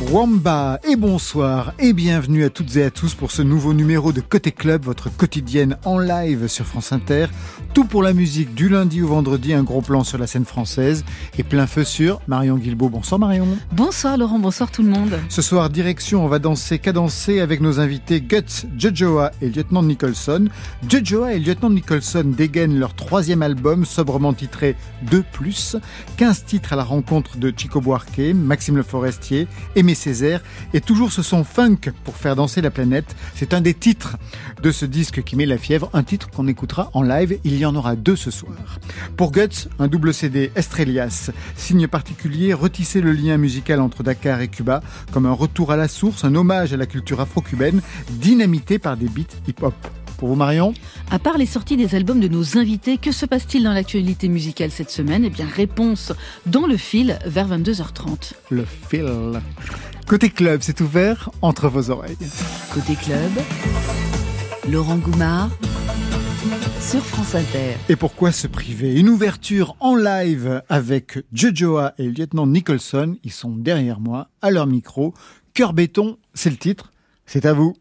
Wamba et bonsoir et bienvenue à toutes et à tous pour ce nouveau numéro de Côté Club, votre quotidienne en live sur France Inter. Tout pour la musique du lundi au vendredi, un gros plan sur la scène française et plein feu sur Marion Guilbault. Bonsoir Marion. Bonsoir Laurent, bonsoir tout le monde. Ce soir, direction, on va danser, cadencer avec nos invités Guts, Jojoa et Lieutenant Nicholson. Jojoa et Lieutenant Nicholson dégainent leur troisième album sobrement titré 2 ⁇ 15 titres à la rencontre de Chico Buarque, Maxime Le Forestier, Césaire et toujours ce son funk pour faire danser la planète. C'est un des titres de ce disque qui met la fièvre, un titre qu'on écoutera en live. Il y en aura deux ce soir. Pour Guts, un double CD Estrelias, signe particulier, retisser le lien musical entre Dakar et Cuba comme un retour à la source, un hommage à la culture afro-cubaine, dynamité par des beats hip-hop. Pour vous, Marion À part les sorties des albums de nos invités, que se passe-t-il dans l'actualité musicale cette semaine? Eh bien, réponse dans le fil vers 22h30. Le fil. Côté club, c'est ouvert entre vos oreilles. Côté club, Laurent Goumard sur France Inter. Et pourquoi se priver? Une ouverture en live avec Jojoa et le lieutenant Nicholson. Ils sont derrière moi, à leur micro. Cœur béton, c'est le titre. C'est à vous.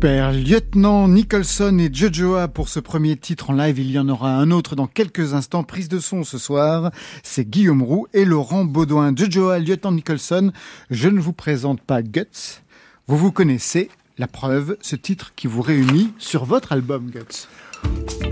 Super, lieutenant Nicholson et Jojoa pour ce premier titre en live. Il y en aura un autre dans quelques instants. Prise de son ce soir, c'est Guillaume Roux et Laurent Baudouin. Jojoa, lieutenant Nicholson, je ne vous présente pas Guts. Vous vous connaissez, la preuve, ce titre qui vous réunit sur votre album Guts.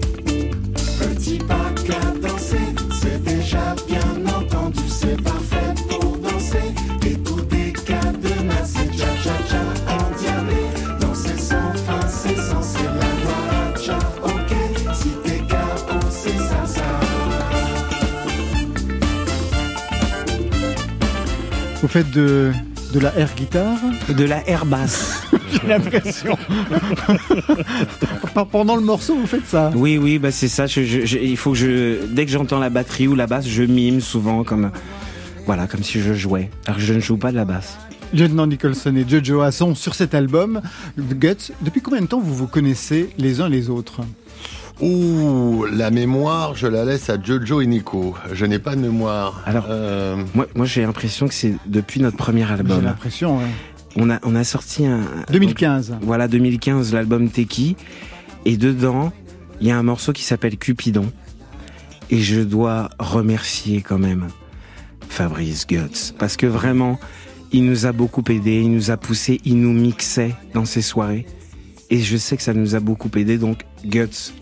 Vous faites de, de la air guitare De la air basse. J'ai l'impression. Pendant le morceau, vous faites ça Oui, oui, bah c'est ça. il faut que je, dès que j'entends la batterie ou la basse, je mime souvent comme, voilà, comme si je jouais. Alors je ne joue pas de la basse. Lieutenant Nicholson et Jojo sont sur cet album Guts. Depuis combien de temps vous vous connaissez les uns les autres? Ouh, la mémoire, je la laisse à Jojo et Nico. Je n'ai pas de mémoire. Alors, euh, moi, moi j'ai l'impression que c'est depuis notre premier album. J'ai l'impression, ouais. On a, on a sorti un. 2015. voilà, 2015, l'album Teki. Et dedans, il y a un morceau qui s'appelle Cupidon. Et je dois remercier quand même Fabrice Guts. Parce que vraiment, il nous a beaucoup aidé, il nous a poussé, il nous mixait dans ses soirées. Et je sais que ça nous a beaucoup aidé. Donc, Guts,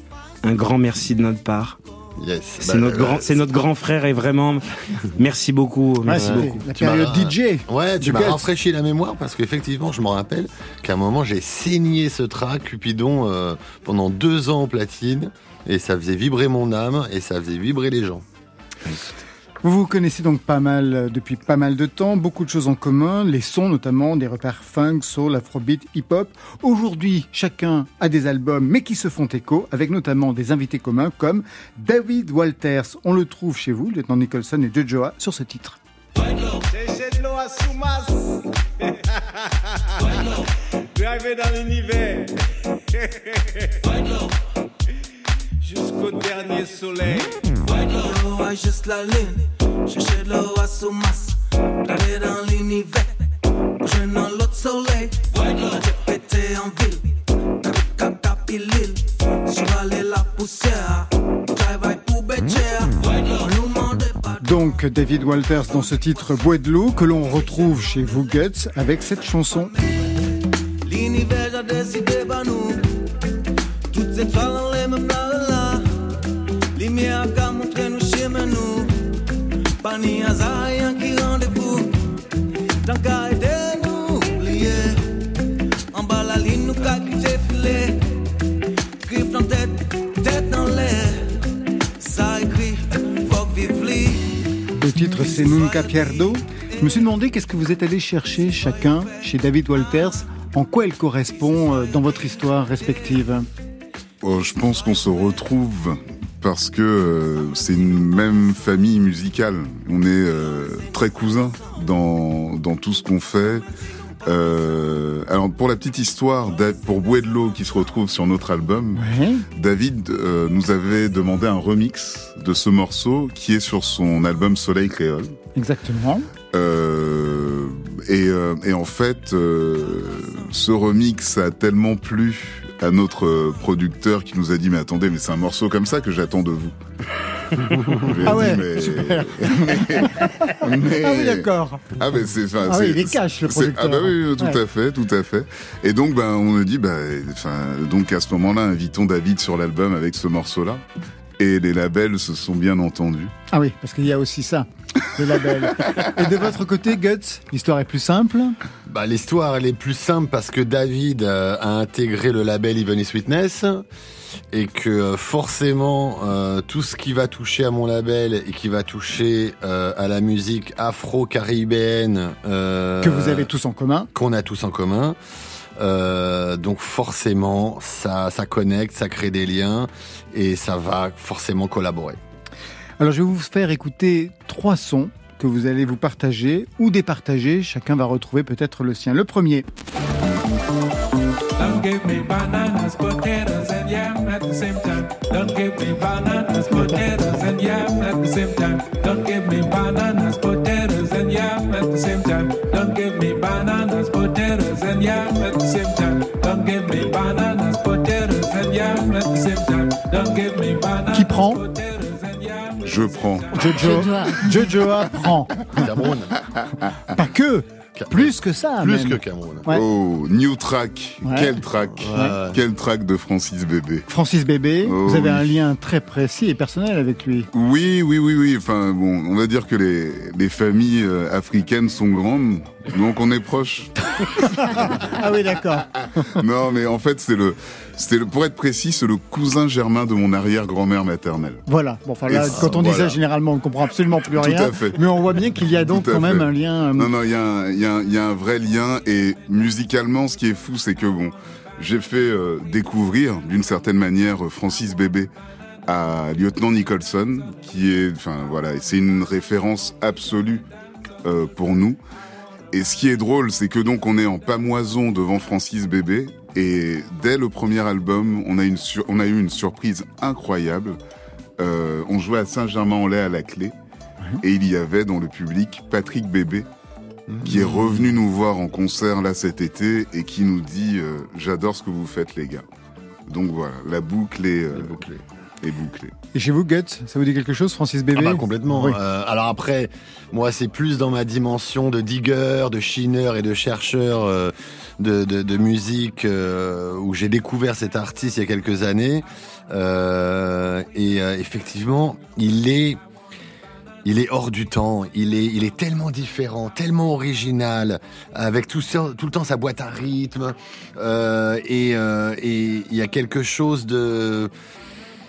un grand merci de notre part. C'est bah, notre grand, c'est notre grand frère et vraiment, merci beaucoup. Merci beaucoup. La période DJ. Ouais, tu m'as rafraîchi la mémoire parce qu'effectivement, je me rappelle qu'à un moment, j'ai saigné ce track Cupidon euh, pendant deux ans en platine et ça faisait vibrer mon âme et ça faisait vibrer les gens. Vous vous connaissez donc pas mal euh, depuis pas mal de temps, beaucoup de choses en commun, les sons notamment, des repères funk, soul, afrobeat, hip-hop. Aujourd'hui, chacun a des albums mais qui se font écho, avec notamment des invités communs comme David Walters. On le trouve chez vous, lieutenant Nicholson et Jojoa, sur ce titre. Jusqu'au dernier soleil. juste la lune. Chercher l'eau à Soumas, d'aller dans l'univers. Je dans l'autre soleil, j'ai pété en ville. Caca pilule, survaler la poussière. Travail pour Bécher. Donc David Walters dans ce titre Bois de l'eau que l'on retrouve chez Vous Guts avec cette chanson. L'univers a décidé c'est Nunca Pierdo. Je me suis demandé qu'est-ce que vous êtes allé chercher chacun chez David Walters. En quoi elle correspond euh, dans votre histoire respective? Oh, Je pense qu'on se retrouve parce que euh, c'est une même famille musicale. On est euh, très cousins dans, dans tout ce qu'on fait. Euh, alors pour la petite histoire, pour Bouet de l'eau qui se retrouve sur notre album, David euh, nous avait demandé un remix de ce morceau qui est sur son album Soleil Créole. Exactement. Euh, et, et, en fait, ce remix a tellement plu à notre producteur qui nous a dit mais attendez mais c'est un morceau comme ça que j'attends de vous. Ah ouais, super. ah oui d'accord. Ah mais c'est ah oui, il est cash le producteur. Ah bah oui tout à fait tout à fait. Et donc ben on a dit bah enfin donc à ce moment-là invitons David sur l'album avec ce morceau là. Et les labels se sont bien entendus. Ah oui, parce qu'il y a aussi ça, les labels. Et de votre côté, Guts, l'histoire est plus simple bah, L'histoire, elle est plus simple parce que David euh, a intégré le label Even Sweetness et que euh, forcément, euh, tout ce qui va toucher à mon label et qui va toucher à la musique afro-caribéenne... que vous avez tous en commun Qu'on a tous en commun. Donc forcément, ça, ça connecte, ça crée des liens et ça va forcément collaborer. Alors je vais vous faire écouter trois sons que vous allez vous partager ou départager. Chacun va retrouver peut-être le sien. Le premier. Don't give me bananas, potatoes and yam at the same time. Don't give me bananas, potatoes and yam at the same time. Don't give me bananas, potatoes and yam yam at the same time. Don't give me bananas, potatoes, and yam at the same time. Don't give me bananas, potatoes, and yam at the same time. Don't give me bananas, Qui prend. Je prends. Jojo. Jojoa. Jojoa prend. Cameroun. Pas que. Plus que ça. Plus même. que Cameroun. Ouais. Oh, New Track. Ouais. Quel track. Ouais. Quel track de Francis Bébé. Francis Bébé, Oh, vous avez oui. un lien très précis et personnel avec lui. Oui, oui, oui, oui. Enfin, bon, on va dire que les, les familles euh, africaines sont grandes, donc on est proches. Ah oui, d'accord. non, mais en fait, c'est le, c'est le, pour être précis, c'est le cousin germain de mon arrière-grand-mère maternelle. Voilà. Bon, enfin là, Et quand on dit ça, voilà. généralement, on ne comprend absolument plus Tout rien. à fait. Mais on voit bien qu'il y a donc Tout quand même un lien. euh, Non, non, il y, a un- il y, y a un vrai lien. Et musicalement, ce qui est fou, c'est que bon, j'ai fait euh, découvrir d'une certaine manière Francis Bébé à lieutenant Nicholson, qui est, enfin voilà, c'est une référence absolue euh, pour nous. Et ce qui est drôle, c'est que donc on est en pamoison devant Francis Bébé. Et dès le premier album, on a, eu une surprise incroyable. Euh, on jouait à Saint-Germain-en-Laye à la clé. Et il y avait dans le public Patrick Bébé, qui est revenu nous voir en concert là cet été et qui nous dit euh, J'adore ce que vous faites, les gars. Donc voilà, la boucle est, euh. Est. Et chez vous, Guts, ça vous dit quelque chose, Francis Bébé Ah bah complètement. Oui. Euh, alors après, moi c'est plus dans ma dimension de digger, de chineur et de chercheur euh, de, de, de musique euh, où j'ai découvert cet artiste il y a quelques années. Et effectivement, il est il est hors du temps, il est, il est tellement différent, tellement original, avec tout, ça- tout le temps sa boîte à rythme, euh, et, euh, et il y a quelque chose de,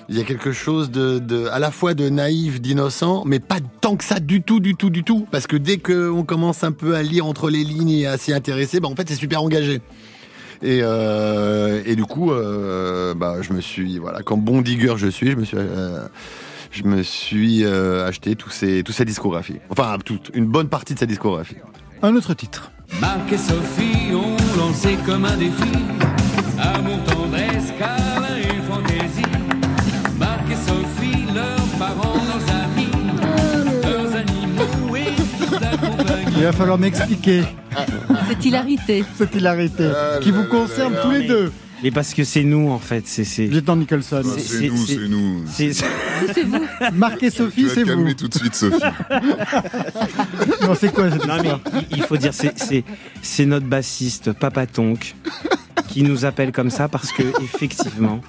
il y a quelque chose de, de, à la fois de naïf, d'innocent, mais pas tant que ça du tout, du tout, du tout, parce que dès qu'on commence un peu à lire entre les lignes et à s'y intéresser, bah en fait c'est super engagé. Et, euh, et du coup, euh, bah, je me suis, voilà, comme bon digger je suis, je me suis, euh, je me suis euh, acheté tous ces, tous sa discographie. Enfin, toute, une bonne partie de sa discographie. Un autre titre. Marc et Sophie ont lancé comme un défi Amour, tendresse, câlin Il va falloir m'expliquer Cette hilarité. cette hilarité Ah qui là vous là concerne là tous les deux. Mais parce que c'est nous, en fait. C'est, c'est, Lieutenant Nicholson. Ah, C'est- c'est c'est- nous, c'est- c'est nous. c'est- C'est vous. Marc et Sophie, c'est vous. tout de suite, Sophie. Non, c'est quoi cette Non, mais histoire il- il faut dire, c'est, c'est, c'est notre bassiste, Papa Tonk, qui nous appelle comme ça parce que, effectivement,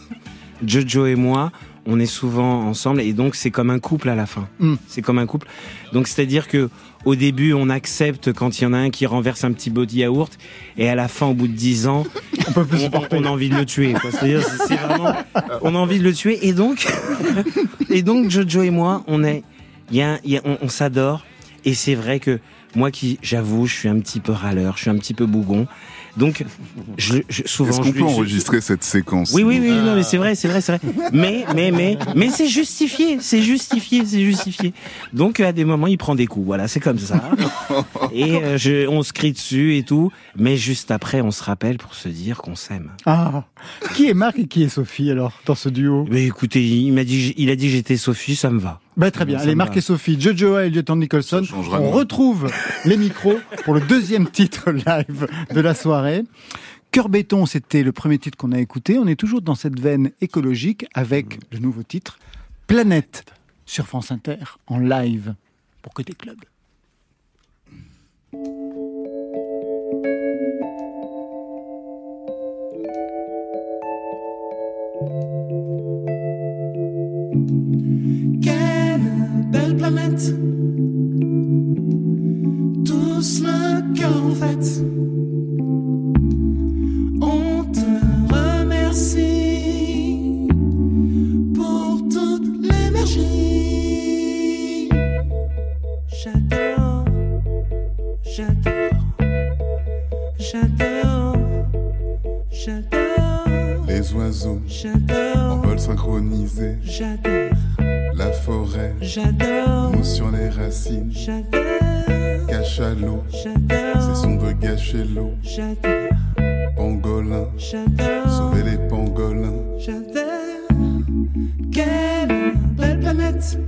Jojo et moi, on est souvent ensemble et donc c'est comme un couple à la fin. Mm. C'est comme un couple. Donc c'est-à-dire que au début, on accepte quand il y en a un qui renverse un petit body yaourt et à la fin, au bout de 10 ans, On peut plus on, a envie de le tuer. quoi. C'est-à-dire, c'est c'est vraiment, on a envie de le tuer. Et donc, et donc Jojo et moi, on est, a, y a- on, on s'adore. Et c'est vrai que moi qui, j'avoue, je suis un petit peu râleur, je suis un petit peu bougon. Donc, je, je- souvent, Est-ce qu'on je peut je- enregistrer cette séquence oui, oui, oui, non, mais c'est vrai, c'est vrai, c'est vrai. Mais, mais, mais, mais c'est justifié, c'est justifié, c'est justifié. Donc, à des moments, il prend des coups. Voilà, c'est comme ça. Et euh, je, on se crie dessus et tout. Mais juste après, on se rappelle pour se dire qu'on s'aime. Ah, qui est Marc et qui est Sophie alors dans ce duo? Mais écoutez, il m'a dit, il a dit j'étais Sophie, ça me va. Bah, Très bien. Allez, Marc et Sophie, Jojo et Lieutenant Nicholson. On retrouve les micros pour le deuxième titre live de la soirée. Cœur béton, c'était le premier titre qu'on a écouté. On est toujours dans cette veine écologique avec le nouveau titre Planète sur France Inter en live pour Côté Club. Tous le cœur en fête On te remercie Pour toute l'énergie. J'adore J'adore J'adore J'adore. Les oiseaux en J'adore vol synchronisé, J'adore. La forêt J'adore. mousse sur les racines, J'adore J'adore c'est son de gâcher l'eau, J'adore, pangolin, j'adore, sauver les pangolins. j'adore. Quelle belle planète.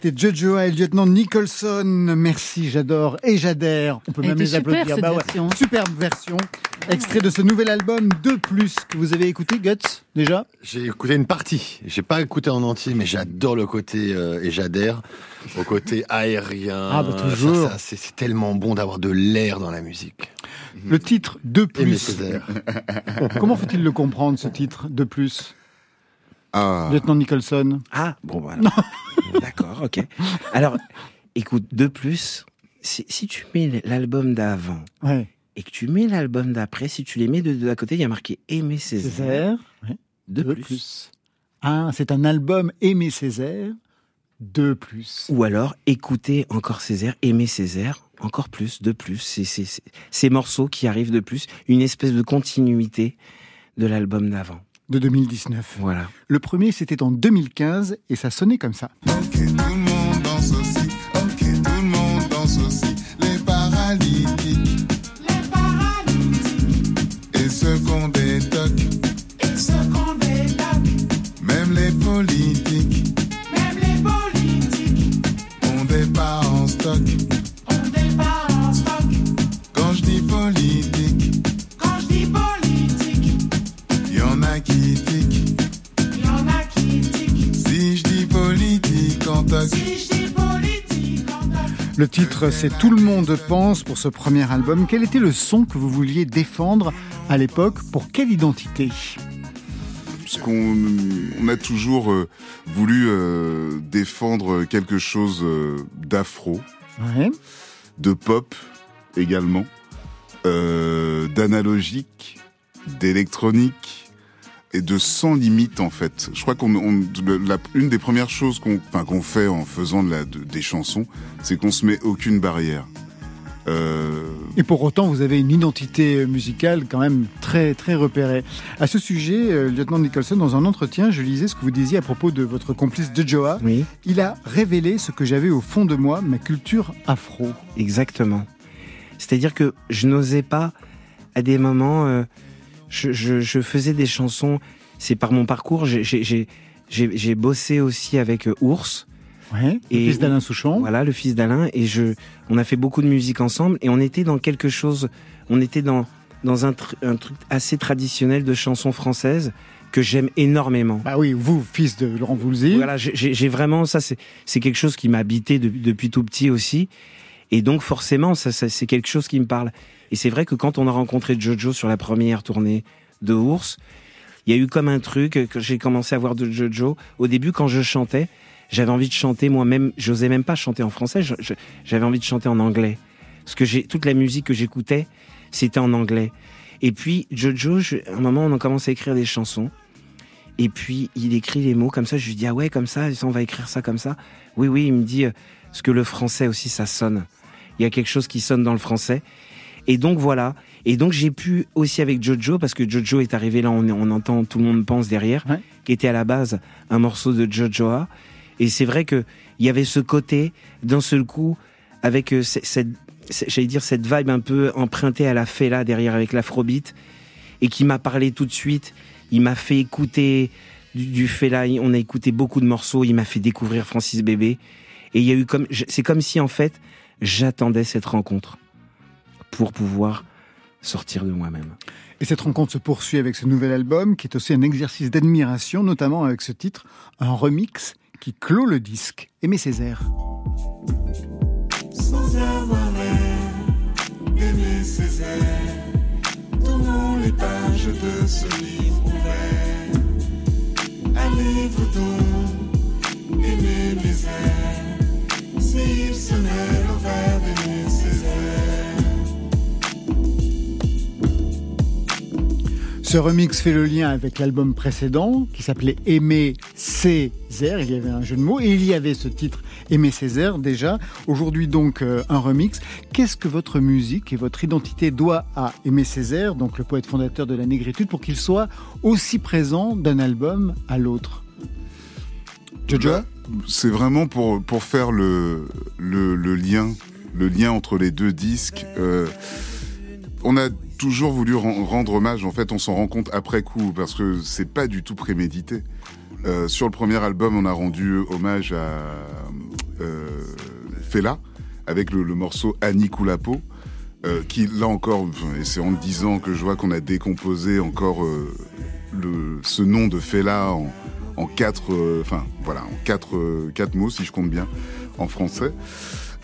C'était Jojo et le lieutenant Nicholson. Merci, j'adore et j'adhère. On peut Elle même les super, applaudir. cette Bah ouais, version. Superbe version. Extrait de ce nouvel album 2 plus que vous avez écouté, Guts, déjà? J'ai écouté une partie. J'ai pas écouté en entier, mais j'adore le côté euh, et j'adhère au côté aérien. Ah, bah, toujours. Ça, ça, c'est tellement bon d'avoir de l'air dans la musique. Le titre 2 Aimé plus. Comment faut-il le comprendre, ce titre 2 plus? Ah, Lieutenant Nicholson. Ah, bon, voilà. D'accord, ok. Alors, écoute, de plus, si, si tu mets l'album d'avant Ouais. et que tu mets l'album d'après, si tu les mets de deux à côté, il y a marqué Aimer Césaire. Césaire. ouais. De plus. Ah, c'est un album Aimé Césaire. 2 plus. Ou alors, écouter encore Césaire, Aimer Césaire, encore plus, de plus. C'est- ces morceaux qui arrivent de plus, une espèce de continuité de l'album d'avant. De 2019. Voilà. Le premier, c'était en 2015 et ça sonnait comme ça. Le titre, c'est Tout le monde pense pour ce premier album. Quel était le son que vous vouliez défendre à l'époque Pour quelle identité? Parce qu'on on a toujours euh, voulu euh, défendre quelque chose euh, d'afro, Ouais. de pop également, d'analogique, d'électronique et de sans limite en fait. Je crois qu'on une des premières choses qu'on enfin, qu'on fait en faisant de la, de- des chansons, c'est qu'on se met aucune barrière. Euh, Et pour autant, vous avez une identité musicale quand même très très repérée. À ce sujet, euh, lieutenant Nicholson, dans un entretien, je lisais ce que vous disiez à propos de votre complice de Joa. Oui, Il a révélé ce que j'avais au fond de moi, ma culture afro. exactement. C'est-à-dire que je n'osais pas, à des moments, euh, je, je- je faisais des chansons. C'est par mon parcours. j'ai- bossé aussi avec euh, Ours. Ouais. Le Et- fils d'Alain Souchon. Voilà, le fils d'Alain. Et je, on a fait beaucoup de musique ensemble et on était dans quelque chose, on était dans, dans un, tr- un truc assez traditionnel de chansons françaises que j'aime énormément. Bah oui, vous, fils de Laurent Voulzy. Voilà, j'ai- vraiment, ça c'est c'est quelque chose qui m'a habité de- depuis tout petit aussi. Et donc forcément, ça, ça, c'est quelque chose qui me parle. Et c'est vrai que quand on a rencontré Jojo sur la première tournée de Ours, il y a eu comme un truc que j'ai commencé à voir de Jojo. Au début, quand je chantais, j'avais envie de chanter moi-même. J'osais même pas chanter en français. J'avais envie de chanter en anglais. Parce que j'ai toute la musique que j'écoutais, c'était en anglais. Et puis Jojo, à un moment, on a commencé à écrire des chansons. Et puis il écrit les mots comme ça. Je lui dis ah ouais comme ça, on va écrire ça comme ça. Oui oui, il me dit euh, parce que le français aussi ça sonne. Il y a quelque chose qui sonne dans le français. Et donc voilà. Et donc j'ai pu aussi avec Jojo, parce que Jojo est arrivé là, on, on entend Tout le monde pense derrière, qui était à la base un morceau de Jojoa. Et c'est vrai que il y avait ce côté d'un seul coup avec euh, cette, j'allais dire cette vibe un peu empruntée à la Fela derrière avec l'afrobeat et qui m'a parlé tout de suite. Il m'a fait écouter du, du Fela. On a écouté beaucoup de morceaux. Il m'a fait découvrir Francis Bébé. Et il y a eu comme, c'est comme si en fait j'attendais cette rencontre pour pouvoir sortir de moi-même. Et cette rencontre se poursuit avec ce nouvel album qui est aussi un exercice d'admiration, notamment avec ce titre, un remix qui clôt le disque. Aimé Césaire. Sans avoir l'air Aimé Césaire, tournons les pages de ce livre ouvert. Allez-vous donc aimer mes airs, s'il se met l'envers d'aimer Césaire. Ce remix fait le lien avec l'album précédent qui s'appelait Aimer Césaire. Il y avait un jeu de mots et il y avait ce titre Aimer Césaire déjà. Aujourd'hui donc euh, un remix. Qu'est-ce que votre musique et votre identité doit à Aimé Césaire, donc le poète fondateur de la négritude, pour qu'il soit aussi présent d'un album à l'autre? Jojo? Bah, C'est vraiment pour, pour faire le, le, le, lien, le lien entre les deux disques. Euh, on a toujours voulu rendre hommage. En fait, on s'en rend compte après coup parce que c'est pas du tout prémédité. Euh, sur le premier album, on a rendu hommage à euh, Fela avec le, morceau Annie Koulapo, euh, qui là encore, et c'est en le disant que je vois qu'on a décomposé encore euh, le, ce nom de Fela en, en quatre, euh, enfin voilà, en quatre, euh, quatre mots si je compte bien en français.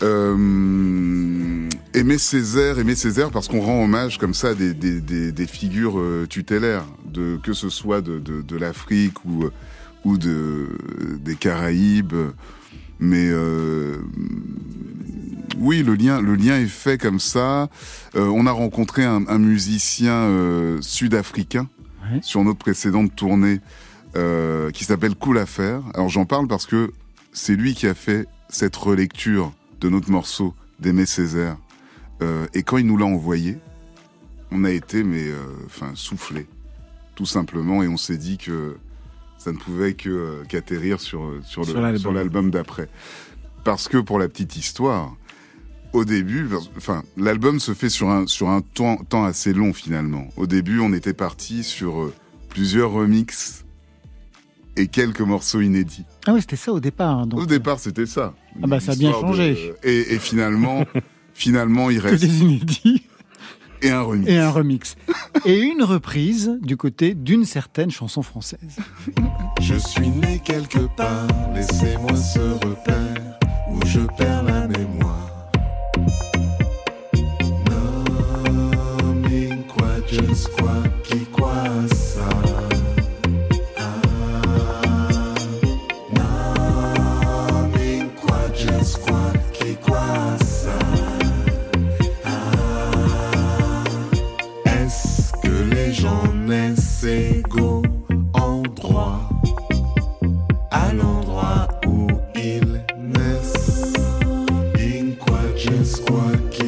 Euh, aimer Césaire, aimer Césaire parce qu'on rend hommage comme ça des, des, des, des figures euh, tutélaires, de, que ce soit de, de, de l'Afrique ou, ou de, des Caraïbes. Mais euh, oui, le lien, le lien est fait comme ça. Euh, on a rencontré un, un musicien euh, sud-africain Ouais. sur notre précédente tournée qui s'appelle Cool Affair. Alors j'en parle parce que c'est lui qui a fait cette relecture de notre morceau d'Aimé Césaire. Euh, et quand il nous l'a envoyé, on a été mais euh, enfin soufflé, tout simplement, et on s'est dit que ça ne pouvait que euh, qu'atterrir sur sur le- l'album. sur l'album d'après. Parce que pour la petite histoire, au début, enfin, l'album se fait sur un sur un temps, temps assez long finalement. Au début, on était parti sur plusieurs remixes et quelques morceaux inédits. Ah oui, c'était ça au départ. hein, Donc, Au départ, c'était ça. Ah bah, ça a bien de- changé. Et, et finalement, finalement, il que reste des inédits et un remix. et un remix. et une reprise du côté d'une certaine chanson française. Je suis né quelque part, laissez-moi ce repère où je perds la mémoire. Mais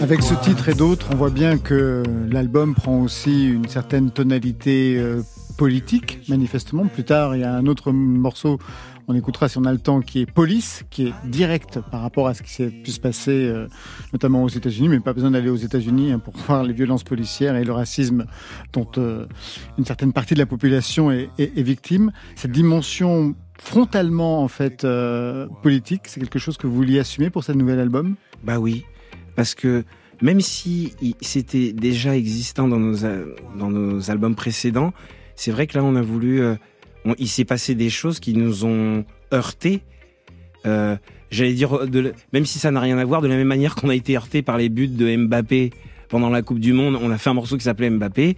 Avec ce titre et d'autres, on voit bien que l'album prend aussi une certaine tonalité euh, politique, manifestement. Plus tard, il y a un autre morceau, on écoutera si on a le temps, qui est Police, qui est direct par rapport à ce qui s'est pu se passer, euh, notamment aux États-Unis, mais pas besoin d'aller aux États-Unis hein, pour voir les violences policières et le racisme dont euh, une certaine partie de la population est, victime. Cette dimension frontalement en fait politique, c'est quelque chose que vous vouliez assumer pour ce nouvel album? Bah oui, parce que même si c'était déjà existant dans nos, dans nos albums précédents, c'est vrai que là on a voulu, euh, il s'est passé des choses qui nous ont heurtés. Euh, J'allais dire, la- même si ça n'a rien à voir, de la même manière qu'on a été heurté par les buts de Mbappé pendant la Coupe du Monde, on a fait un morceau qui s'appelait Mbappé.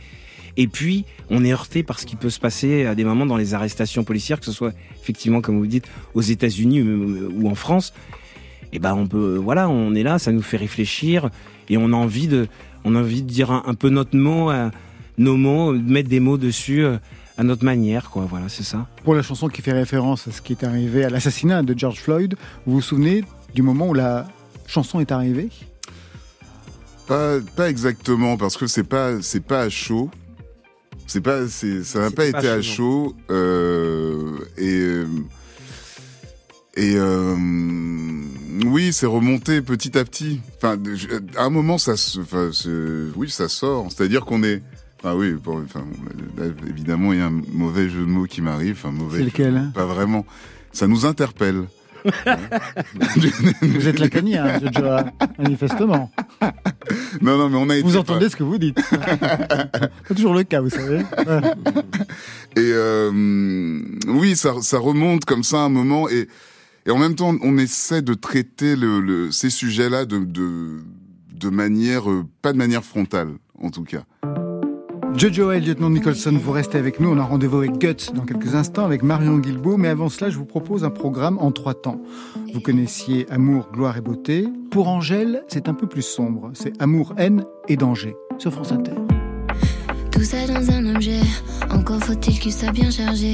Et puis, on est heurté par ce qui peut se passer à des moments dans les arrestations policières, que ce soit effectivement, comme vous dites, aux États-Unis ou en France. Et ben, on peut, voilà, on est là, ça nous fait réfléchir et on a envie de, on a envie de dire un, peu notre mot, euh, nos mots, de mettre des mots dessus euh, à notre manière, quoi. Voilà, c'est ça. Pour la chanson qui fait référence à ce qui est arrivé à l'assassinat de George Floyd, vous vous souvenez du moment où la chanson est arrivée? Pas, pas exactement, parce que c'est pas, c'est pas à chaud. C'est pas, c'est, ça n'a pas, été à chaud. Euh, et et euh, oui, c'est remonté petit à petit. Enfin, à un moment, ça, enfin, oui, ça sort. C'est-à-dire qu'on est. Ah oui, enfin, évidemment, il y a un mauvais jeu de mots qui m'arrive. Enfin, mauvais. C'est lequel hein Pas vraiment. Ça nous interpelle. vous êtes la hein, manifestement. Non, non, mais on a été Vous entendez ce que vous dites. C'est toujours le cas, vous savez. Et euh, oui, ça, ça remonte comme ça un moment et et en même temps, on essaie de traiter le, ces sujets-là de, de, de manière, euh, pas de manière frontale, en tout cas. Jojo et lieutenant Nicholson, vous restez avec nous. On a rendez-vous avec Guts dans quelques instants avec Marion Guilbault. Mais avant cela, je vous propose un programme en trois temps. Vous connaissiez Amour, gloire et beauté. Pour Angèle, c'est un peu plus sombre. C'est Amour, haine et danger sur France Inter. Tout ça dans un objet. Encore faut-il qu'il soit bien chargé.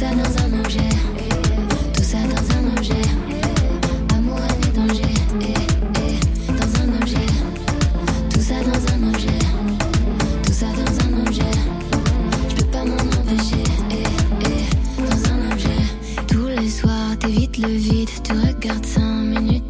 Tout ça dans un objet. Tout ça dans un objet. Amour, et danger. dans un objet. Tout ça dans un objet. Tout ça dans un objet. Je peux pas m'en empêcher. dans un objet. Tous les soirs, t'évites le vide. Tu regardes cinq minutes.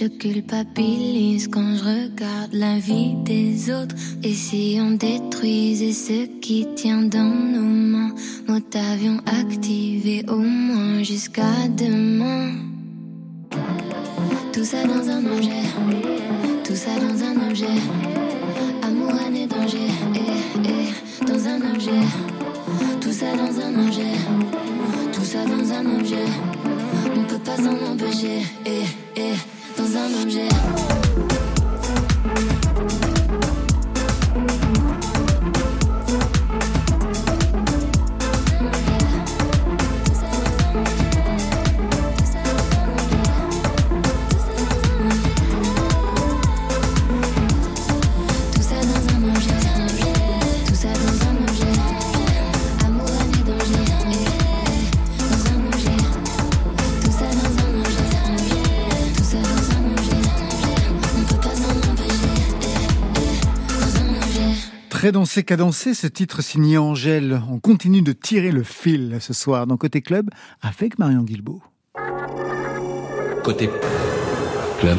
Je culpabilise quand je regarde la vie des autres. Et si on détruisait ce qui tient dans nos mains, mode avion activé au moins jusqu'à demain. Tout ça dans un objet, tout ça dans un objet. Amour, et danger, eh, eh, dans un objet. Tout ça dans un objet, tout ça dans un objet pas s'en empêcher, eh, eh, dans un objet. Très dansé, cadencé, ce titre signé Angèle. On continue de tirer le fil ce soir dans Côté Club avec Marion Guilbault. Côté Club.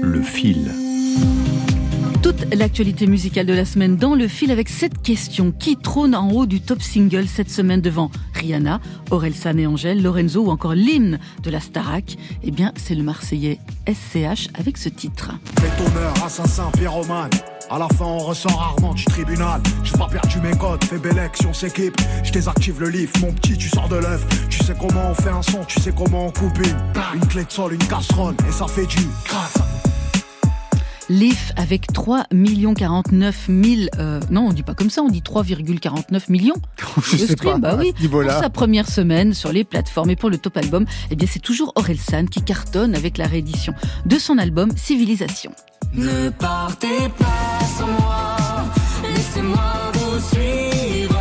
Le fil. Toute l'actualité musicale de la semaine dans le fil avec cette question. Qui trône en haut du top single cette semaine devant Rihanna, San et Angèle, Lorenzo ou encore l'hymne de la Starac? Eh bien, c'est le Marseillais SCH avec ce titre. Bétonneur, assassin, pyromane. À la fin, on ressort rarement du tribunal. J'ai pas perdu mes codes, fais belle action, s'équipe. Je désactive le livre, mon petit, tu sors de l'œuf. Tu sais comment on fait un son, tu sais comment on coupe une. Une clé de sol, une casserole, et ça fait du crack. Leaf avec 3 49 000, euh, non on dit pas comme ça, on dit 3,49 millions Je sais pas, bah oui, pour sa première semaine sur les plateformes et pour le top album, eh bien c'est toujours Orelsan qui cartonne avec la réédition de son album Civilisation. Ne partez pas sans moi, laissez-moi vous suivre.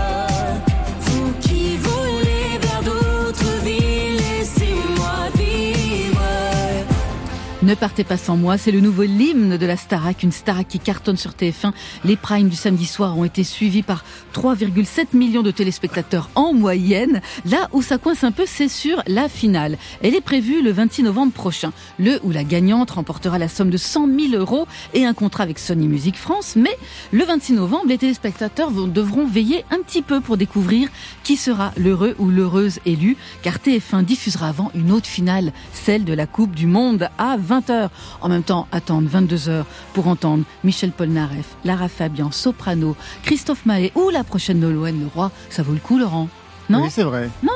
Ne partez pas sans moi, c'est le nouveau hymne de la Starac, une Starac qui cartonne sur TF1. Les primes du samedi soir ont été suivis par 3,7 millions de téléspectateurs en moyenne. Là où ça coince un peu, c'est sur la finale. Elle est prévue le 26 novembre prochain, le où la gagnante remportera la somme de 100 000 euros et un contrat avec Sony Music France. Mais le 26 novembre, les téléspectateurs devront veiller un petit peu pour découvrir qui sera l'heureux ou l'heureuse élu, car TF1 diffusera avant une autre finale, celle de la Coupe du Monde à 20h. En même temps, attendre 22h pour entendre Michel Polnareff, Lara Fabian, Soprano, Christophe Mahé ou la prochaine Nolwenn Leroy. Ça vaut le coup, Laurent Non? Oui, c'est vrai. Non?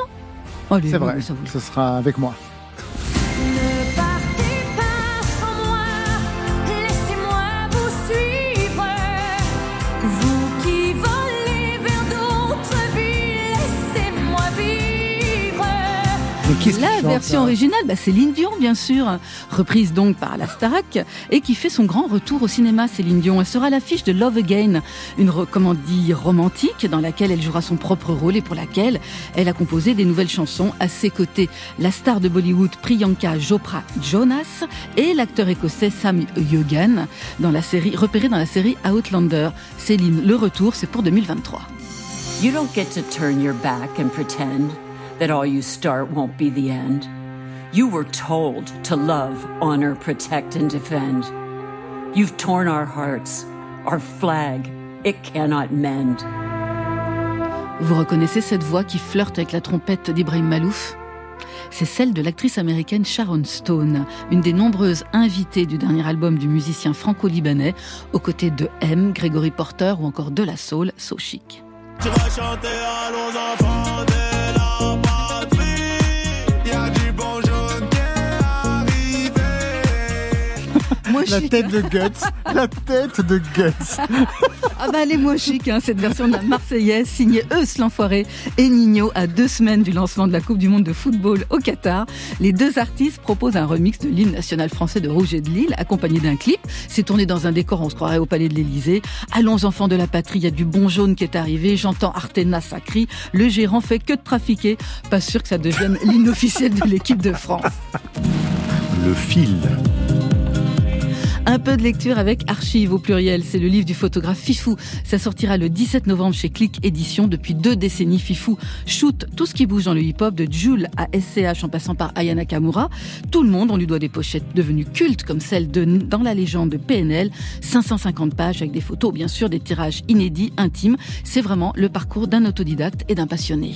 Allez, C'est vrai. ça vaut le Ce sera avec moi. La version originale, bah, c'est Céline Dion, bien sûr, reprise donc par la Starac, et qui fait son grand retour au cinéma, Céline Dion. Elle sera à l'affiche de Love Again, une re- comment dire, romantique, dans laquelle elle jouera son propre rôle et pour laquelle elle a composé des nouvelles chansons. À ses côtés, la star de Bollywood Priyanka Chopra Jonas et l'acteur écossais Sam Yogan, dans la série, repéré dans la série Outlander. Céline, le retour, c'est pour 2023. You don't get to turn your back and pretend that all you start won't be the end. You were told to love, honor, protect, and defend. You've torn our hearts, our flag, it cannot mend. Vous reconnaissez cette voix qui flirte avec la trompette d'Ibrahim Malouf? C'est celle de l'actrice américaine Sharon Stone, une des nombreuses invitées du dernier album du musicien franco-libanais, aux côtés de M, Gregory Porter ou encore de la soul, So Chic. Tu vas chanter à nos enfants Moi, La chic, tête de Guts. La tête de Guts. Ah bah elle est moins chic, hein, cette version de la Marseillaise, signée Eus l'Enfoiré et Nino, à deux semaines du lancement de la Coupe du Monde de football au Qatar. Les deux artistes proposent un remix de l'hymne national français de Rouge et de Lille, accompagné d'un clip. C'est tourné dans un décor, on se croirait au palais de l'Élysée. Allons enfants de la patrie, il y a du bon jaune qui est arrivé, j'entends Artena Sacri, le gérant fait que de trafiquer. Pas sûr que ça devienne l'hymne officiel de l'équipe de France. Le fil. Un peu de lecture avec Archive au pluriel. C'est le livre du photographe Fifou. Ça sortira le 17 novembre chez Click Édition. Depuis deux décennies, Fifou shoot tout ce qui bouge dans le hip-hop, de Jules à SCH en passant par Aya Nakamura. Tout le monde, on lui doit des pochettes devenues cultes comme celle de Dans la légende de PNL. 550 pages avec des photos, bien sûr, des tirages inédits, intimes. C'est vraiment le parcours d'un autodidacte et d'un passionné.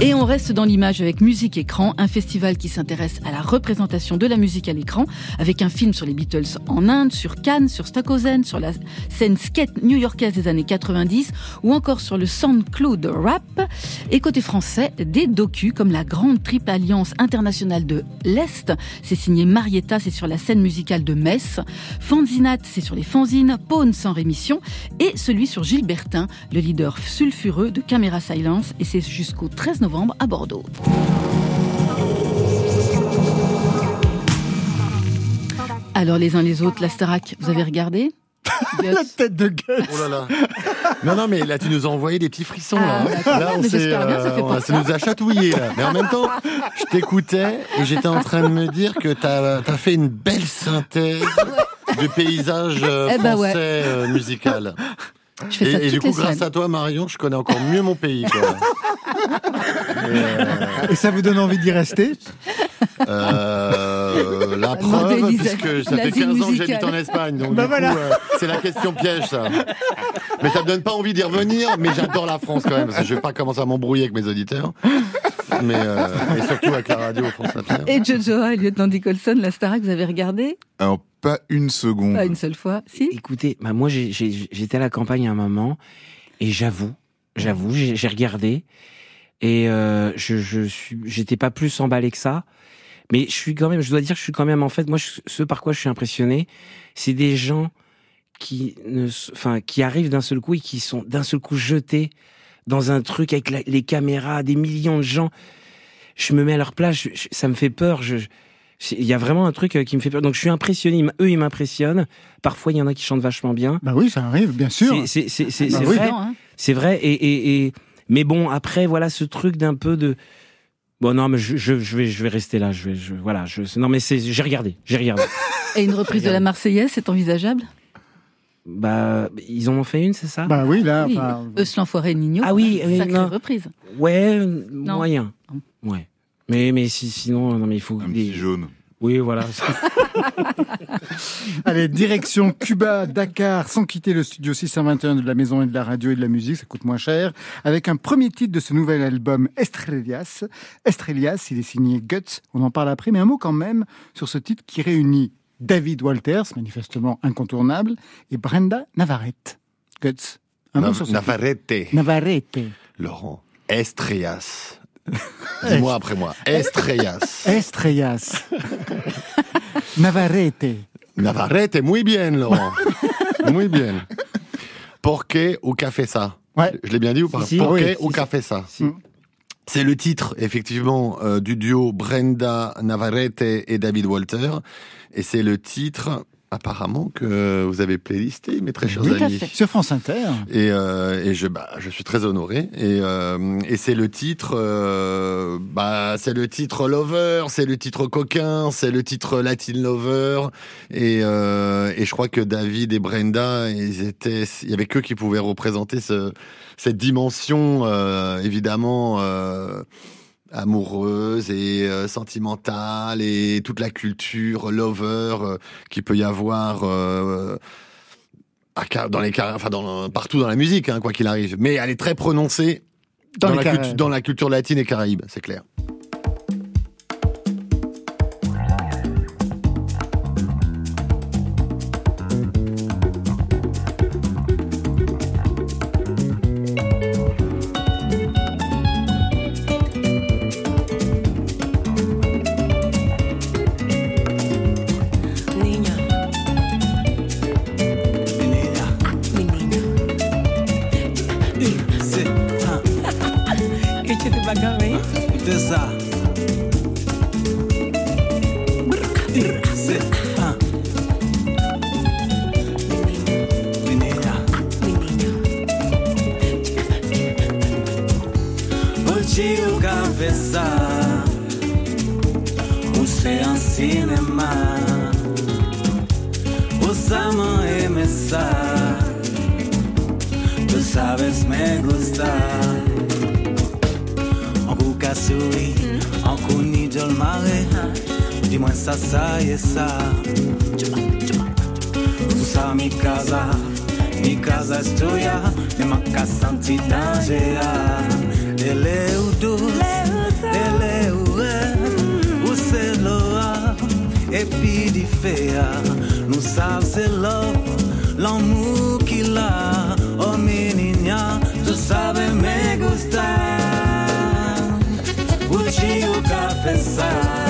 Et on reste dans l'image avec Musique Écran, un festival qui s'intéresse à la représentation de la musique à l'écran, avec un film sur les Beatles en Inde, sur Cannes, sur Stockhausen, sur la scène skate new-yorkaise des années 90, ou encore sur le SoundCloud Rap. Et côté français, des docus comme la Grande Triple Alliance Internationale de l'Est, c'est signé Marietta, c'est sur la scène musicale de Metz, Fanzinat, c'est sur les fanzines, Pone sans rémission, et celui sur Gilbertin, le leader sulfureux de Camera Silence, et c'est jusqu'au 13 novembre à Bordeaux. Alors les uns les autres, la Starac, vous avez regardé? La tête de Guts. Oh là là. Non, non, mais là, tu nous as envoyé des petits frissons. Ah, là. Là, on Mais bien, ça fait on- pour ça nous a chatouillé. Là. Mais en même temps, je t'écoutais et j'étais en train de me dire que t'as as fait une belle synthèse de paysage euh, Eh ben ouais. français euh, musical. Je fais ça et, et du coup, grâce semaines. à toi, Marion, je connais encore mieux mon pays. Quoi. Et, euh, Et ça vous donne envie d'y rester? Euh, la preuve, puisque ça fait l'asile 15 ans que j'habite en Espagne, donc Bah du voilà. coup, euh, c'est la question piège, ça. Mais ça me donne pas envie d'y revenir, mais j'adore la France quand même, parce que je vais pas commencer à m'embrouiller avec mes auditeurs, mais euh, et surtout avec la radio France Inter. Et Jojo et Lieutenant Nicholson, la Starac, vous avez regardé? Alors, pas une seconde. Pas une seule fois. Si? Écoutez, bah moi j'ai- j'ai- j'étais à la campagne à un moment et j'avoue, j'avoue, j'ai j'ai regardé et euh, je, je suis, j'étais pas plus emballé que ça. Mais je suis quand même, je dois dire, que je suis quand même en fait, moi, je- ce par quoi je suis impressionné, c'est des gens qui ne, enfin, qui arrivent d'un seul coup et qui sont d'un seul coup jetés dans un truc avec la- les caméras, des millions de gens. Je me mets à leur place, je- je- ça me fait peur. Je, il y a vraiment un truc euh, qui me fait peur. Donc je suis impressionné. Eux, ils m'impressionnent. Parfois, il y en a qui chantent vachement bien. Bah oui, ça arrive, bien sûr. C'est- Bah oui. vrai. hein. C'est vrai. Et, et, et- mais bon, après, voilà, ce truc d'un peu de. Bon, non, mais je, je, je vais, je vais rester là. Je vais, je, voilà. Je, non, mais c'est, j'ai regardé. J'ai regardé. Et une reprise de la Marseillaise, c'est envisageable? Bah, ils en ont fait une, c'est ça? Bah oui, là, Oui, enfin, Eus l'enfoiré Nino. Ah oui, oui, sacrée non. reprise. Ouais, moyen. Ouais. Mais, mais si, sinon, non, mais il faut. Un petit jaune. Oui, voilà. Allez, direction Cuba, Dakar, sans quitter le studio 621 de la maison et de la radio et de la musique, ça coûte moins cher, avec un premier titre de ce nouvel album, Estrellas. Estrellas, il est signé Guts, on en parle après, mais un mot quand même sur ce titre qui réunit David Walters, manifestement incontournable, et Brenda Navarrete. Guts, un Nav- Navarrete. Navarrete. Laurent, Estrellas. Dis-moi après moi. Estrellas. Estrellas. Navarrete. Navarrete, muy bien, Laurent. muy bien. Porque ou café ça? Je l'ai bien dit ou pas? Si, si. Porque Oui, ou café ça? C'est le titre, effectivement, euh, du duo Brenda Navarrete et David Walter. Et c'est le titre, apparemment, que vous avez playlisté, mes très chers Oui, amis. Sur France Inter. Et, euh, et je, bah, je suis très honoré. Et, euh, et c'est le titre, euh, bah, c'est le titre Lover, c'est le titre coquin, c'est le titre Latin Lover. Et, et je crois que David et Brenda, ils étaient, il y avait qu'eux qui pouvaient représenter ce, cette dimension, évidemment. Amoureuse et euh, sentimentale et toute la culture lover euh, qui peut y avoir euh, à dans les enfin dans, partout dans la musique, hein, quoi qu'il arrive. Mais elle est très prononcée Dans la, dans la culture latine et caraïbe, c'est clair. atravessar Ocean cinema Osama emesar Tú sabes me gustar Oku kasui, oku nidol de mansa saessa Usa mi casa, mi casa es tuya Mi maca santidade Ele é O celoa, epidifea Não sabe se love, l'amour que lá. Oh menina, tu sabe me gostar, O tio café sabe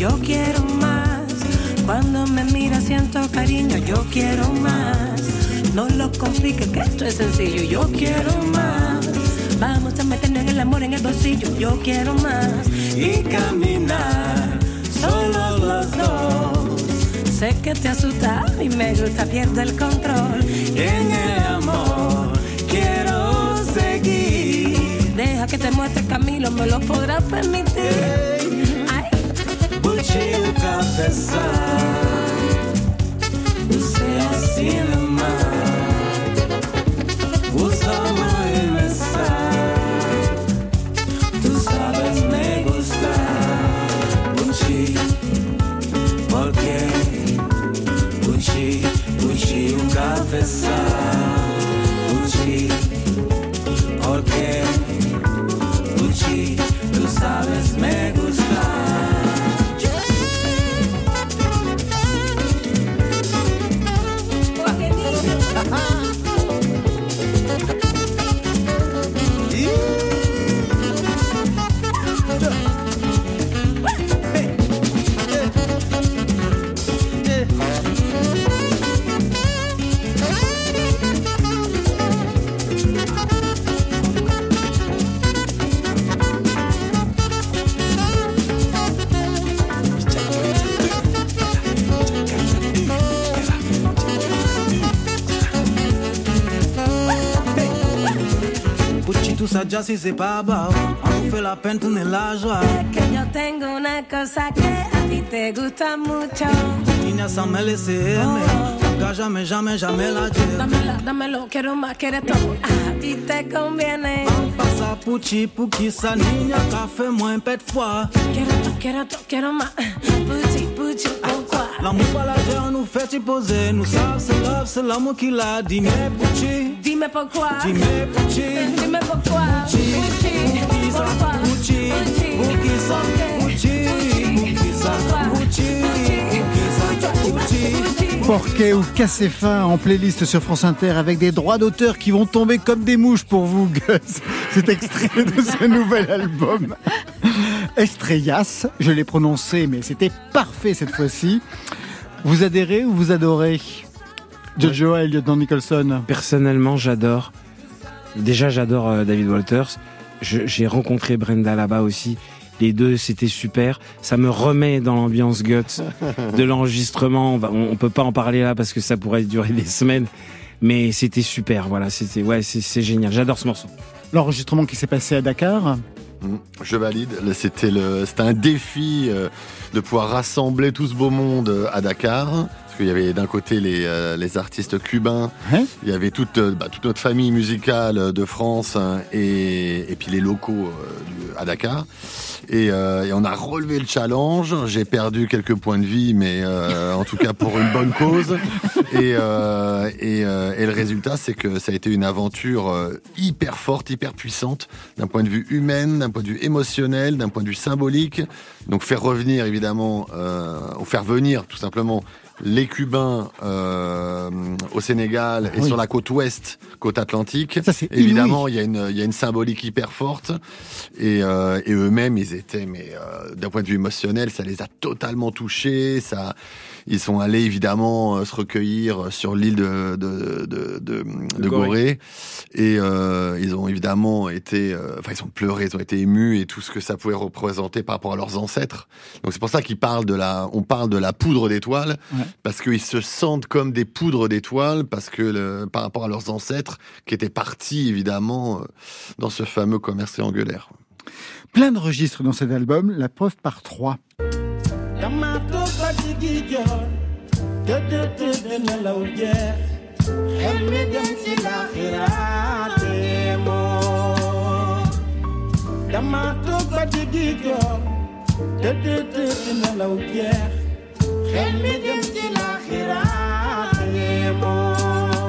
yo quiero más. Cuando me mira siento cariño, yo quiero más. No lo compliques, que esto es sencillo, yo quiero más. Vamos a meternos en el amor en el bolsillo, yo quiero más. Y caminar Solo los dos Sé que te asusta y me gusta, pierdo el control. En el amor Quiero seguir Deja que te muestre el camino, me lo podrás permitir. Ya si se pava Aún fue la pena tener la joie Que yo tengo una cosa que a ti te gusta mucho. Niña, me aimer Nunca, jamais, jamais, jamais la dire Dámelo, dámelo, quiero más, quieres todo. A ti te conviene. Pasa puchi, puki, sa niña Café, moins pet fois Quiero todo, quiero todo, quiero más. Puchi, puchi, pourquoi? L'amour pas la guerre nous fait y poser Nous savons c'est love, c'est l'amour qui l'a dit Mais puchi, pourquoi. Dime Porquet ou Cassé fin en playlist sur France Inter avec des droits d'auteur qui vont tomber comme des mouches pour vous, Guts. C'est extrait de ce nouvel album. Estrellas, je l'ai prononcé, mais c'était parfait cette fois-ci. Vous adhérez ou vous adorez? Jojo et Lieutenant Nicholson Personnellement, j'adore. Déjà, j'adore euh, David Walters. J'ai rencontré Brenda là-bas aussi. Les deux, c'était super. Ça me remet dans l'ambiance guts de l'enregistrement. On, on peut pas en parler là parce que ça pourrait durer des semaines. Mais c'était super. Voilà, c'était ouais, c'est génial. J'adore ce morceau. L'enregistrement qui s'est passé à Dakar. Mm, Je valide. C'était le, c'était un défi euh, de pouvoir rassembler tout ce beau monde euh, à Dakar. Qu'il y avait d'un côté les, euh, les artistes cubains, il y avait toute, euh, bah, toute notre famille musicale euh, de France hein, et, et puis les locaux euh, à Dakar. Et, euh, et on a relevé le challenge. J'ai perdu quelques points de vie, mais en tout cas pour une bonne cause. Et, et, et le résultat, c'est que ça a été une aventure hyper forte, hyper puissante, d'un point de vue humain, d'un point de vue émotionnel, d'un point de vue symbolique. Donc faire revenir évidemment, ou faire venir tout simplement les Cubains euh, au Sénégal et Oui. sur la côte ouest, côte atlantique. Ça, Évidemment, il y, a une, il y a une symbolique hyper forte. Et, euh, et eux-mêmes, ils étaient, mais euh, d'un point de vue émotionnel, ça les a totalement touchés. Ça, ils sont allés évidemment euh, se recueillir sur l'île de, de, de, de, de Gorée. Gorée. Et euh, ils ont évidemment été, euh, enfin, ils ont pleuré, ils ont été émus et tout ce que ça pouvait représenter par rapport à leurs ancêtres. Donc c'est pour ça qu'ils parlent de la, on parle de la poudre d'étoiles Ouais. parce qu'ils se sentent comme des poudres d'étoiles, parce que le- par rapport à leurs ancêtres qui étaient partis évidemment euh, dans ce fameux commerce triangulaire. Plein de registres dans cet album, la preuve par trois. Ci gi joor tëdd tëdd nelaw jeex xel mi dem ci laaxiraate moo dama toog ba ci gi joor tëdd tëdd nelaw jeex xel mi dem ci laaxiraate moo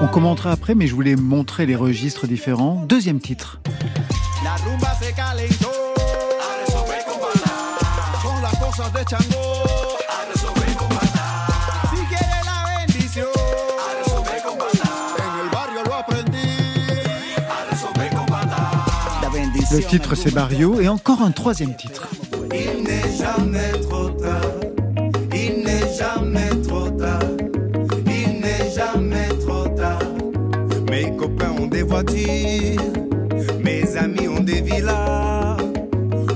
On commentera après, mais je voulais montrer les registres différents. Deuxième titre. La rumba se calentó. Le titre, c'est Barrio. Et encore un troisième titre. Il n'est jamais trop tard. Il n'est jamais trop tard. Il n'est jamais trop tard. Mes copains ont des voitures. Mes amis ont des villas.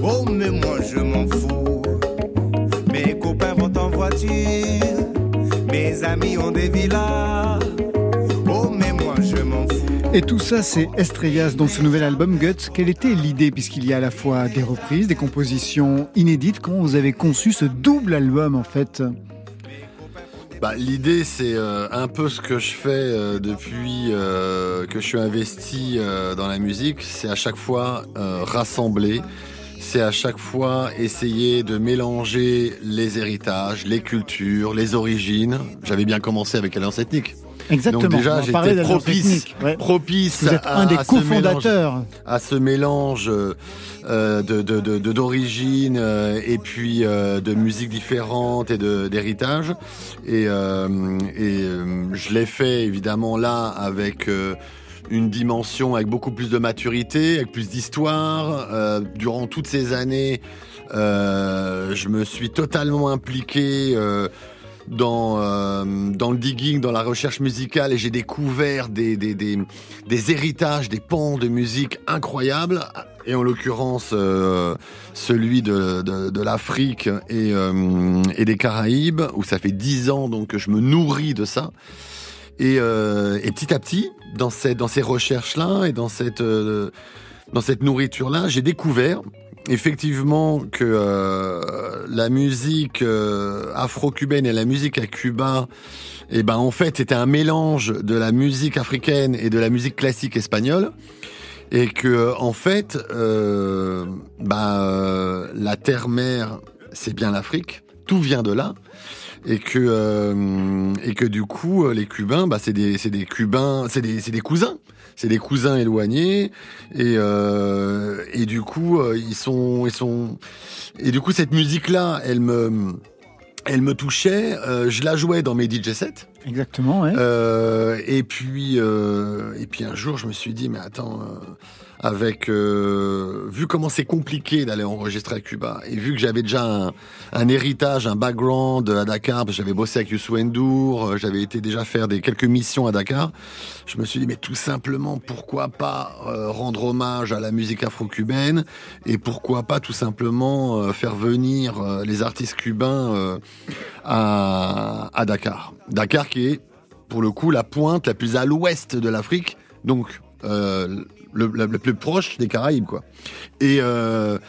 Oh, mais moi je m'en fous. Mes copains vont en voiture. Mes amis ont des villas. Et tout ça, c'est Estrellas dans ce nouvel album Guts. Quelle était l'idée, puisqu'il y a à la fois des reprises, des compositions inédites Comment vous avez conçu ce double album, en fait bah, L'idée, c'est euh, un peu ce que je fais euh, depuis euh, que je suis investi dans la musique. C'est à chaque fois rassembler. C'est à chaque fois essayer de mélanger les héritages, les cultures, les origines. J'avais bien commencé avec Alliance Ethnique. Exactement. Donc déjà, j'étais propice, propice Vous êtes à, un des à ce cofondateurs. mélange- à ce mélange euh, de de- de- d'origine euh, et puis euh, de musiques différentes et de d'héritage. Et, euh, et euh, je l'ai fait évidemment là avec. euh, une dimension avec beaucoup plus de maturité, avec plus d'histoire. Euh, durant toutes ces années, euh, je me suis totalement impliqué euh, dans euh, dans le digging, dans la recherche musicale, et j'ai découvert des, des des des héritages, des pans de musique incroyables. Et en l'occurrence, euh, celui de, de, de l'Afrique et, euh, et des Caraïbes, où ça fait dix ans donc que je me nourris de ça. Et, euh, et petit à petit, dans, cette, dans ces recherches-là et dans cette, euh, dans cette nourriture-là, j'ai découvert effectivement que euh, la musique euh, afro-cubaine et la musique à Cuba, eh ben en fait, c'était un mélange de la musique africaine et de la musique classique espagnole. Et que en fait, euh, bah, euh, la terre-mère, c'est bien l'Afrique. Tout vient de là et que euh, et que du coup euh, les Cubains bah c'est des c'est des Cubains c'est des c'est des cousins c'est des cousins éloignés et euh, et du coup euh, ils sont ils sont et du coup cette musique là elle me elle me touchait euh, je la jouais dans mes DJ sets Exactement, ouais. euh, et puis euh, et puis un jour je me suis dit mais attends euh, avec euh, vu comment c'est compliqué d'aller enregistrer à Cuba et vu que j'avais déjà un, héritage, un background à Dakar, parce que j'avais bossé avec Youssou N'Dour, euh, j'avais été déjà faire des quelques missions à Dakar, je me suis dit mais tout simplement pourquoi pas euh, rendre hommage à la musique afro-cubaine et pourquoi pas tout simplement faire venir les artistes cubains à, à Dakar. Dakar qui est pour le coup la pointe la plus à l'ouest de l'Afrique, donc le, plus proche des Caraïbes quoi. Et, euh,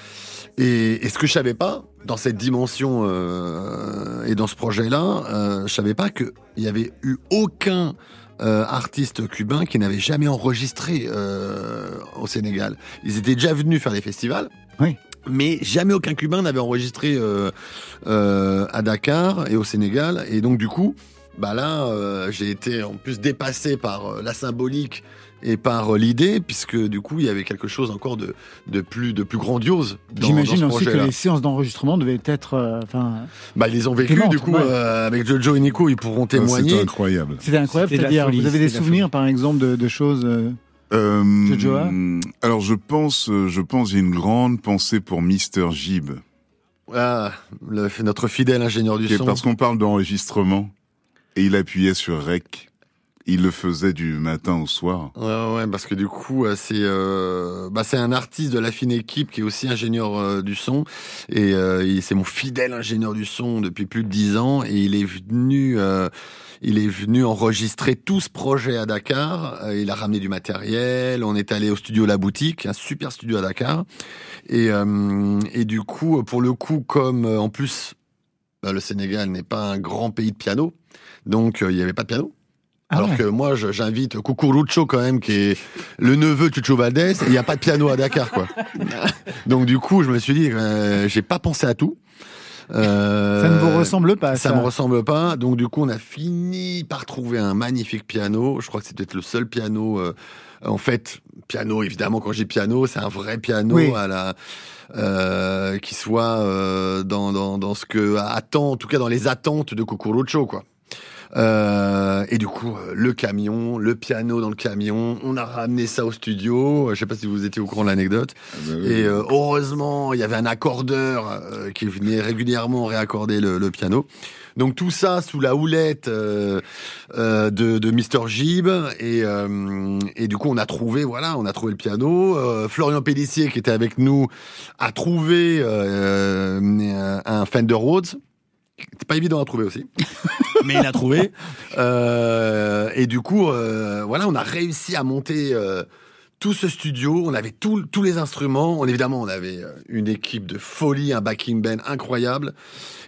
et, et ce que je savais pas dans cette dimension euh, et dans ce projet-là, euh, je savais pas qu'il y avait eu aucun euh, artiste cubain qui n'avait jamais enregistré euh, au Sénégal. Ils étaient déjà venus faire des festivals. Oui. Mais jamais aucun Cubain n'avait enregistré euh, à Dakar et au Sénégal. Et donc du coup, bah là, j'ai été en plus dépassé par la symbolique et par euh, l'idée, puisque du coup, il y avait quelque chose encore de, de plus de plus grandiose dans, dans J'imagine aussi que les séances d'enregistrement devaient être. euh, Enfin, Bah, ils les ont vécu, Clémente, du coup, ouais. euh, avec Jojo et Nico, ils pourront témoigner. C'était incroyable. c'était incroyable. C'est-à-dire, folie, vous avez des souvenirs, par exemple, de, de choses. euh, Euh, Jojoa alors je pense, je pense, j'ai une grande pensée pour Mister Jib. Ah, le- notre fidèle ingénieur du son. Parce qu'on parle d'enregistrement et il appuyait sur rec. Il le faisait du matin au soir. Ouais, ouais, parce que du coup, euh, c'est euh, bah, c'est un artiste de la fine équipe qui est aussi ingénieur euh, du son. Et c'est mon fidèle ingénieur du son depuis plus de dix ans. Et il est venu, il est venu enregistrer tout ce projet à Dakar. Il a ramené du matériel. On est allé au studio La Boutique, un super studio à Dakar. Et, du coup, pour le coup, comme en plus, bah, le Sénégal n'est pas un grand pays de piano, donc il n'y avait pas de piano. Ah Alors ouais. que moi, j'invite Cucurucho quand même, qui est le neveu de Chucho Valdés, et il n'y a pas de piano à Dakar, quoi. Donc du coup, je me suis dit, euh, j'ai pas pensé à tout. Euh, Ça ne vous ressemble pas, Ça, ça me ressemble pas. Donc du coup, on a fini par trouver un magnifique piano. Je crois que c'est peut-être le seul piano. euh, en fait, piano, évidemment, quand j'ai piano, c'est un vrai piano Oui. à la euh, qui soit euh, dans, dans, dans ce que attend, en tout cas dans les attentes de Cucurucho, quoi. Euh, et du coup, euh, le camion, le piano dans le camion, on a ramené ça au studio. Je sais pas si vous étiez au courant de l'anecdote. Et euh, heureusement, il y avait un accordeur euh, qui venait régulièrement réaccorder le, le piano. Donc tout ça sous la houlette euh, euh, de, de Mr Jib et, euh, et du coup on a trouvé voilà on a trouvé le piano. Euh, Florian Pellissier qui était avec nous a trouvé euh, euh, un Fender Rhodes. C'est pas évident à trouver aussi, mais il a trouvé. Euh, et du coup, euh, voilà, on a réussi à monter euh, tout ce studio. On avait tout- tous les instruments. On, évidemment, on avait une équipe de folie, un backing band incroyable.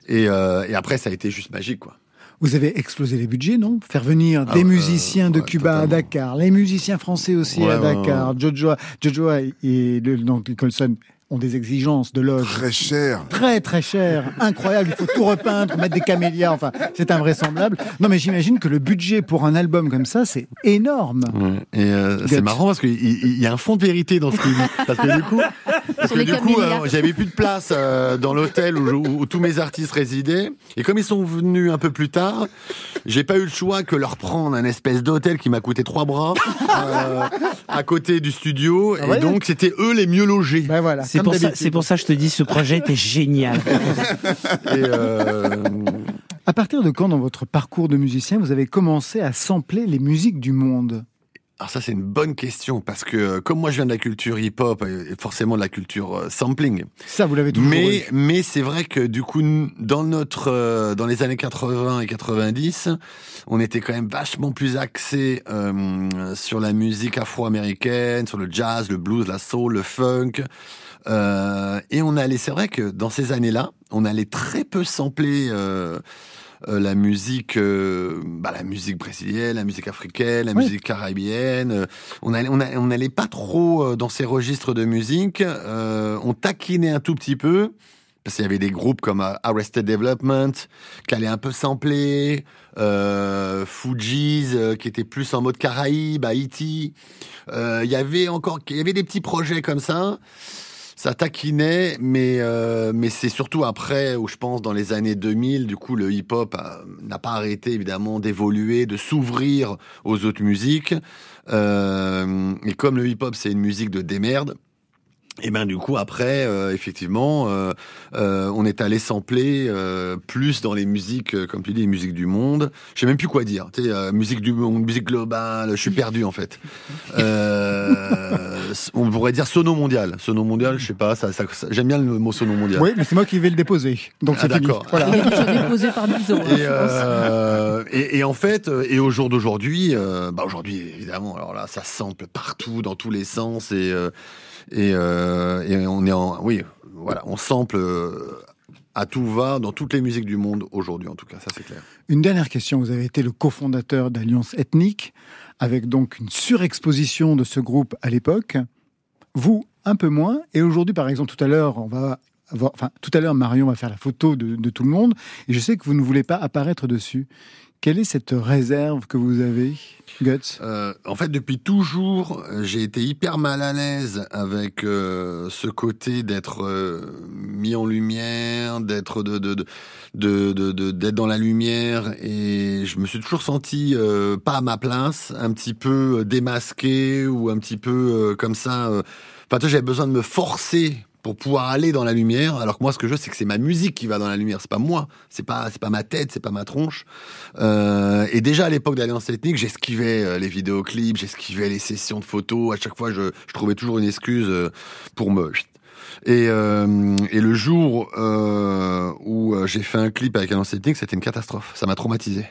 Et, euh, et après, ça a été juste magique, quoi. Vous avez explosé les budgets, non? Faire venir Ah des ouais, musiciens de Cuba à Dakar, les musiciens français aussi Ouais, à ouais, Dakar. Jojo, Jojo et le, donc Nicholson ont des exigences de loge. Très cher. Très très cher, incroyable. Il faut tout repeindre, mettre des camélias. Enfin, c'est invraisemblable. Non, mais j'imagine que le budget pour un album comme ça, c'est énorme. Et euh, c'est marrant parce qu'il il- il y a un fond de vérité dans ce qu'il dit. Parce que du coup, parce que du coup euh, j'avais plus de place euh, dans l'hôtel où, où- où tous mes artistes résidaient. Et comme ils sont venus un peu plus tard, j'ai pas eu le choix que leur prendre un espèce d'hôtel qui m'a coûté trois bras euh, à côté du studio. Ah et ouais donc, c'était eux les mieux logés. Ben voilà. C'est pour, ça, c'est pour ça que je te dis, ce projet était génial. Et, euh, À partir de quand, dans votre parcours de musicien, vous avez commencé à sampler les musiques du monde? Alors ça c'est une bonne question parce que euh, comme moi je viens de la culture hip-hop et forcément de la culture euh, sampling. Ça vous l'avez toujours Mais eu. mais c'est vrai que du coup dans notre euh, dans les années 80 et 90, on était quand même vachement plus axé euh, sur la musique afro-américaine, sur le jazz, le blues, la soul, le funk. Euh, et on allait, c'est vrai que dans ces années-là, on allait très peu sampler euh, la musique, euh, bah, la musique brésilienne, la musique africaine, la Oui. musique caribéenne. Euh, On allait, on, on allait pas trop euh, dans ces registres de musique. Euh, on taquinait un tout petit peu. Parce qu'il y avait des groupes comme Arrested Development qui allaient un peu sampler, euh, Fugees euh, qui était plus en mode Caraïbes, Haïti. Euh, Il y avait encore, il y avait des petits projets comme ça. Ça taquinait, mais euh, mais c'est surtout après où je pense dans les années 2000, du coup le hip-hop a- n'a pas arrêté évidemment d'évoluer, de s'ouvrir aux autres musiques. Euh, et comme le hip-hop c'est une musique de démerde, et ben du coup après euh, effectivement euh, euh, on est allé sampler euh, plus dans les musiques euh, comme tu dis les musiques du monde je sais même plus quoi dire tu sais euh, musique du monde musique globale je suis perdu en fait euh, on pourrait dire sono mondial sono mondial je sais pas ça, ça- ça- j'aime bien le mot sono mondial Oui, mais c'est moi qui vais le déposer. Donc Ah, c'est d'accord. Voilà. Déposé par Bizo. hein, et, je pense. euh, et, et en fait, euh, et au jour d'aujourd'hui, euh, bah aujourd'hui évidemment, alors là, ça sample partout, dans tous les sens, et euh, et, euh, et on est en, oui, voilà, on sample euh, à tout va dans toutes les musiques du monde aujourd'hui, en tout cas, ça c'est clair. Une dernière question. Vous avez été le cofondateur d'Alliance Ethnique, avec donc une surexposition de ce groupe à l'époque. Vous, un peu moins. Et aujourd'hui, par exemple, tout à l'heure, on va enfin, tout à l'heure, Marion va faire la photo de tout le monde. Et je sais que vous ne voulez pas apparaître dessus. Quelle est cette réserve que vous avez, Guts? Euh, en fait, depuis toujours, j'ai été hyper mal à l'aise avec euh, ce côté d'être euh, mis en lumière, d'être de, de, de, d'être dans la lumière, et je me suis toujours senti pas à ma place, un petit peu démasqué ou un petit peu comme ça. Enfin, j'avais besoin de me forcer pour pouvoir aller dans la lumière, alors que moi, ce que je veux, c'est que c'est ma musique qui va dans la lumière, c'est pas moi, c'est pas, c'est pas ma tête, c'est pas ma tronche. Euh, et déjà à l'époque d'Alliance Ethnique, j'esquivais euh, les vidéoclips, j'esquivais les sessions de photos. À chaque fois, je, je trouvais toujours une excuse euh, pour me. Et, euh, et le jour euh, où j'ai fait un clip avec Alliance Ethnique, c'était une catastrophe. Ça m'a traumatisé.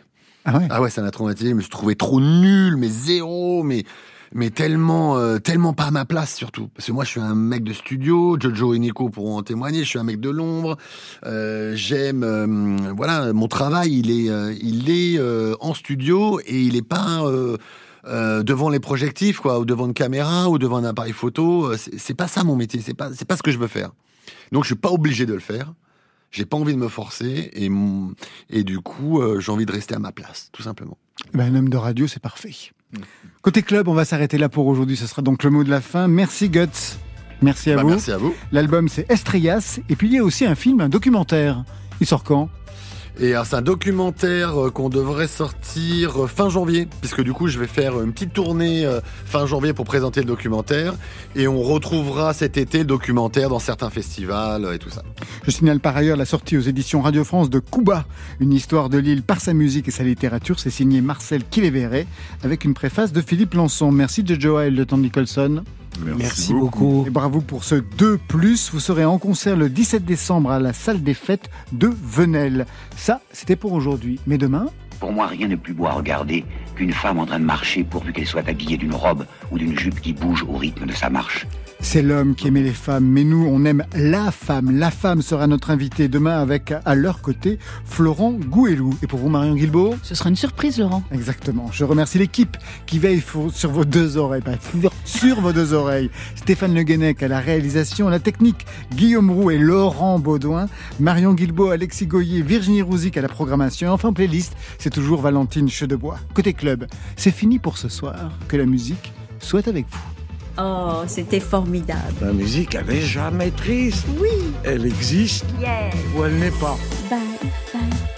Ah ouais? Ah ouais, ça m'a traumatisé. Je me suis trouvé trop nul, mais zéro, mais mais tellement euh, tellement pas à ma place surtout. Parce que moi je suis un mec de studio Jojo et Nico pourront en témoigner je suis un mec de l'ombre. Euh, j'aime euh, voilà mon travail il est euh, il est euh, en studio et il est pas euh, devant les projectifs quoi ou devant une caméra ou devant un appareil photo. C'est pas ça mon métier. C'est pas c'est pas ce que je veux faire. Donc je suis pas obligé de le faire. J'ai pas envie de me forcer et et du coup j'ai envie de rester à ma place tout simplement. Ben, Un homme de radio, c'est parfait. Côté club, on va s'arrêter là pour aujourd'hui. Ce sera donc le mot de la fin. Merci Guts. Merci à Bah, vous. merci à vous. L'album, c'est Estrellas. Et puis, il y a aussi un film, un documentaire. Il sort quand? Et c'est un documentaire euh, qu'on devrait sortir euh, fin janvier, puisque du coup, je vais faire une petite tournée euh, fin janvier pour présenter le documentaire. Et on retrouvera cet été le documentaire dans certains festivals et tout ça. Je signale par ailleurs la sortie aux éditions Radio France de Cuba, une histoire de l'île par sa musique et sa littérature. C'est signé Marcel Kiléveré, avec une préface de Philippe Lançon. Merci Jojo et le temps Nicholson. Merci beaucoup. Et bravo pour ce 2 +. Vous serez en concert le 17 décembre à la salle des fêtes de Venelle. Ça, c'était pour aujourd'hui. Mais demain, Pour moi, rien n'est plus beau à regarder qu'une femme en train de marcher pourvu qu'elle soit habillée d'une robe ou d'une jupe qui bouge au rythme de sa marche. C'est l'homme qui aimait les femmes, mais nous, on aime la femme. La femme sera notre invitée demain avec, à leur côté, Florent Gouelou. Et pour vous, Marion Guilbault Ce sera une surprise, Laurent. Exactement. Je remercie l'équipe qui veille sur vos deux oreilles, pas sur vos deux oreilles. Stéphane Le Guenec à la réalisation, la technique, Guillaume Roux et Laurent Baudouin, Marion Guilbault, Alexis Goyer, Virginie Rouzic à la programmation. Enfin, playlist, c'est toujours Valentine Chedebois. Côté club, c'est fini pour ce soir. Que la musique soit avec vous. Oh, c'était formidable. La musique avait jamais triste. Oui. Elle existe Yeah. ou elle n'est pas. Bye, bye.